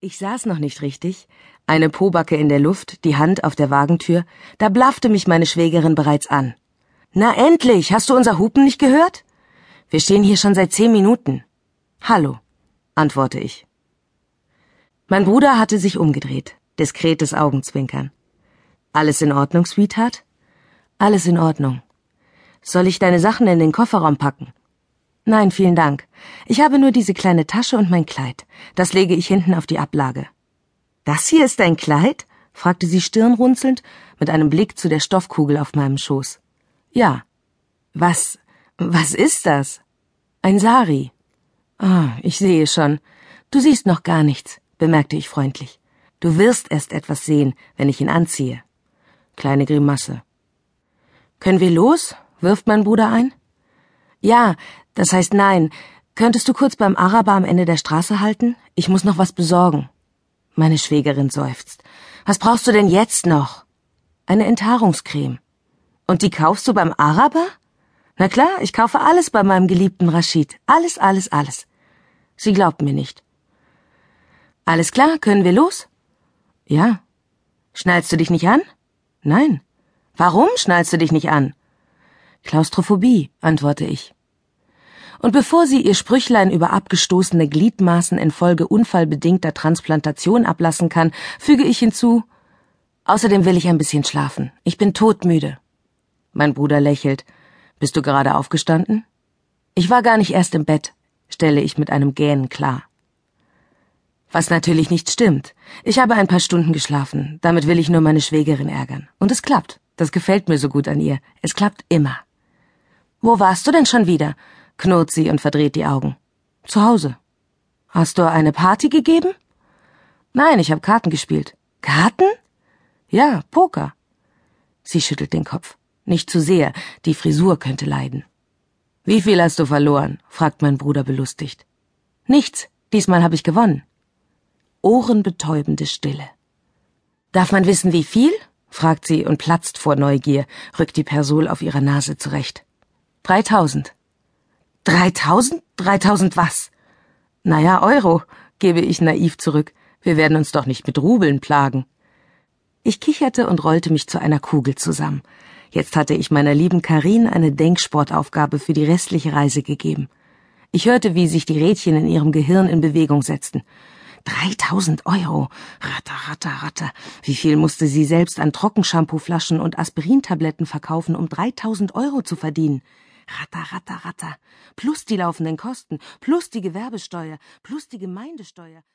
Ich saß noch nicht richtig, eine Pobacke in der Luft, die Hand auf der Wagentür, da blaffte mich meine Schwägerin bereits an. Na endlich, hast du unser Hupen nicht gehört? Wir stehen hier schon seit zehn Minuten. Hallo, antworte ich. Mein Bruder hatte sich umgedreht, diskretes Augenzwinkern. Alles in Ordnung, Sweetheart? Alles in Ordnung. Soll ich deine Sachen in den Kofferraum packen? Nein, vielen Dank. Ich habe nur diese kleine Tasche und mein Kleid. Das lege ich hinten auf die Ablage. Das hier ist dein Kleid? fragte sie stirnrunzelnd, mit einem Blick zu der Stoffkugel auf meinem Schoß. Ja. Was, was ist das? Ein Sari. Ah, ich sehe schon. Du siehst noch gar nichts, bemerkte ich freundlich. Du wirst erst etwas sehen, wenn ich ihn anziehe. Kleine Grimasse. Können wir los? wirft mein Bruder ein. Ja, das heißt nein. Könntest du kurz beim Araber am Ende der Straße halten? Ich muss noch was besorgen. Meine Schwägerin seufzt. Was brauchst du denn jetzt noch? Eine Enthaarungscreme. Und die kaufst du beim Araber? Na klar, ich kaufe alles bei meinem geliebten Rashid. Alles, alles, alles. Sie glaubt mir nicht. Alles klar, können wir los? Ja. Schnallst du dich nicht an? Nein. Warum schnallst du dich nicht an? Klaustrophobie, antworte ich. Und bevor sie ihr Sprüchlein über abgestoßene Gliedmaßen infolge unfallbedingter Transplantation ablassen kann, füge ich hinzu Außerdem will ich ein bisschen schlafen. Ich bin todmüde. Mein Bruder lächelt. Bist du gerade aufgestanden? Ich war gar nicht erst im Bett, stelle ich mit einem Gähnen klar. Was natürlich nicht stimmt. Ich habe ein paar Stunden geschlafen. Damit will ich nur meine Schwägerin ärgern. Und es klappt. Das gefällt mir so gut an ihr. Es klappt immer. Wo warst du denn schon wieder? knurrt sie und verdreht die Augen. Zu Hause. Hast du eine Party gegeben? Nein, ich habe Karten gespielt. Karten? Ja, Poker. Sie schüttelt den Kopf. Nicht zu sehr, die Frisur könnte leiden. Wie viel hast du verloren? fragt mein Bruder belustigt. Nichts, diesmal habe ich gewonnen. Ohrenbetäubende Stille. Darf man wissen, wie viel? fragt sie und platzt vor Neugier, rückt die Persol auf ihrer Nase zurecht. Dreitausend. Dreitausend? Dreitausend was? Naja, Euro, gebe ich naiv zurück. Wir werden uns doch nicht mit Rubeln plagen. Ich kicherte und rollte mich zu einer Kugel zusammen. Jetzt hatte ich meiner lieben Karin eine Denksportaufgabe für die restliche Reise gegeben. Ich hörte, wie sich die Rädchen in ihrem Gehirn in Bewegung setzten. Dreitausend Euro. Ratter, ratter, ratter. Wie viel musste sie selbst an Trockenshampooflaschen und Aspirintabletten verkaufen, um dreitausend Euro zu verdienen? Ratter, ratter, ratter. Plus die laufenden Kosten, plus die Gewerbesteuer, plus die Gemeindesteuer.